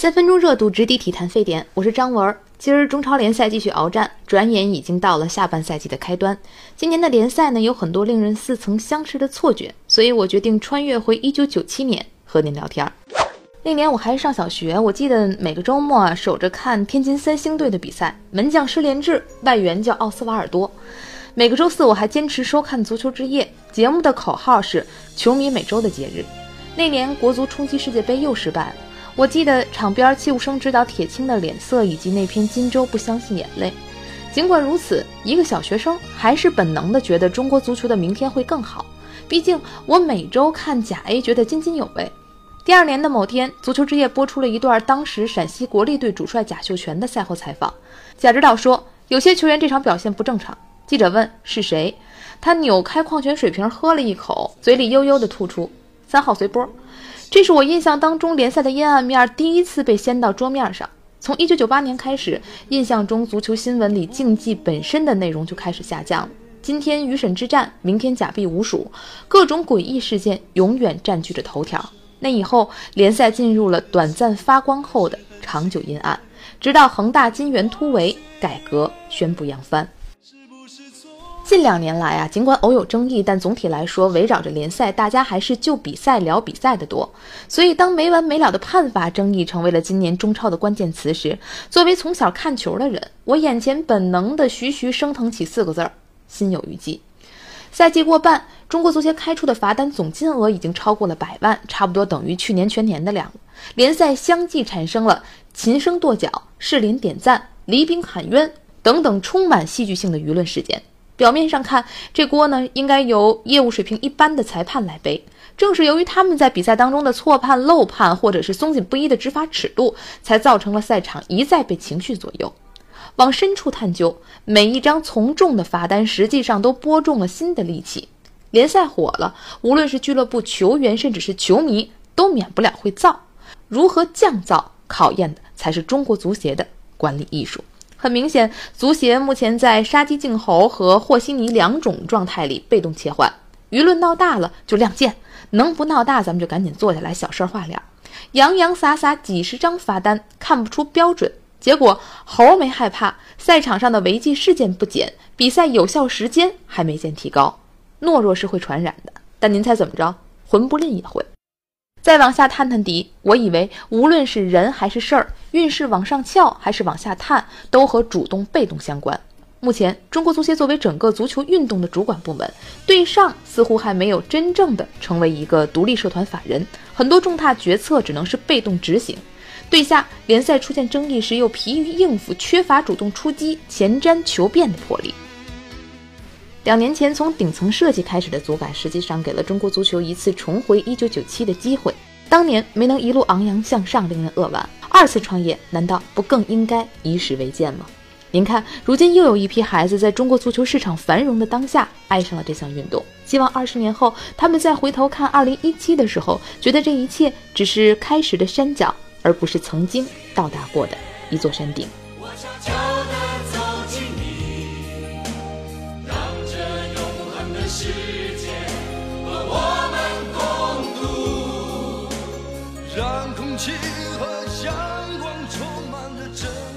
三分钟热度，直抵体坛沸点。我是张文。今儿中超联赛继续鏖战，转眼已经到了下半赛季的开端。今年的联赛呢，有很多令人似曾相识的错觉，所以我决定穿越回1997年和您聊天。那年我还是上小学，我记得每个周末，守着看天津三星队的比赛，门将施连志，外援叫奥斯瓦尔多。每个周四我还坚持收看足球之夜，节目的口号是“球迷每周的节日”。那年国足冲击世界杯又失败了。我记得场边戚务生指导铁青的脸色，以及那篇《金州不相信眼泪》。尽管如此，一个小学生还是本能的觉得中国足球的明天会更好。毕竟我每周看甲 A，觉得津津有味。第二年的某天，足球之夜播出了一段当时陕西国力队主帅贾秀全的赛后采访。贾指导说，有些球员这场表现不正常。记者问是谁，他扭开矿泉水瓶喝了一口，嘴里悠悠地吐出三号随波。这是我印象当中联赛的阴暗面第一次被掀到桌面上。从一九九八年开始，印象中足球新闻里竞技本身的内容就开始下降。今天鱼审之战，明天假币无数，各种诡异事件永远占据着头条。那以后，联赛进入了短暂发光后的长久阴暗，直到恒大金元突围，改革宣布扬帆。近两年来啊，尽管偶有争议，但总体来说，围绕着联赛，大家还是就比赛聊比赛的多。所以，当没完没了的判罚争议成为了今年中超的关键词时，作为从小看球的人，我眼前本能的徐徐升腾起四个字儿：心有余悸。赛季过半，中国足协开出的罚单总金额已经超过了百万，差不多等于去年全年的量。联赛相继产生了琴声跺脚、士林点赞、黎兵喊冤等等充满戏剧性的舆论事件。表面上看，这锅呢应该由业务水平一般的裁判来背。正是由于他们在比赛当中的错判、漏判，或者是松紧不一的执法尺度，才造成了赛场一再被情绪左右。往深处探究，每一张从重的罚单，实际上都播种了新的利器。联赛火了，无论是俱乐部、球员，甚至是球迷，都免不了会造。如何降噪，考验的才是中国足协的管理艺术。很明显，足协目前在杀鸡儆猴和和稀泥两种状态里被动切换。舆论闹大了就亮剑，能不闹大咱们就赶紧坐下来小事化了。洋洋洒洒几十张罚单看不出标准，结果猴没害怕，赛场上的违纪事件不减，比赛有效时间还没见提高。懦弱是会传染的，但您猜怎么着？混不吝也会。再往下探探底，我以为无论是人还是事儿，运势往上翘还是往下探，都和主动被动相关。目前，中国足协作为整个足球运动的主管部门，对上似乎还没有真正的成为一个独立社团法人，很多重大决策只能是被动执行；对下，联赛出现争议时又疲于应付，缺乏主动出击、前瞻求变的魄力。两年前从顶层设计开始的足改，实际上给了中国足球一次重回一九九七的机会。当年没能一路昂扬向上，令人扼腕。二次创业，难道不更应该以史为鉴吗？您看，如今又有一批孩子在中国足球市场繁荣的当下，爱上了这项运动。希望二十年后，他们再回头看二零一七的时候，觉得这一切只是开始的山脚，而不是曾经到达过的一座山顶。让让空气和阳光充满着真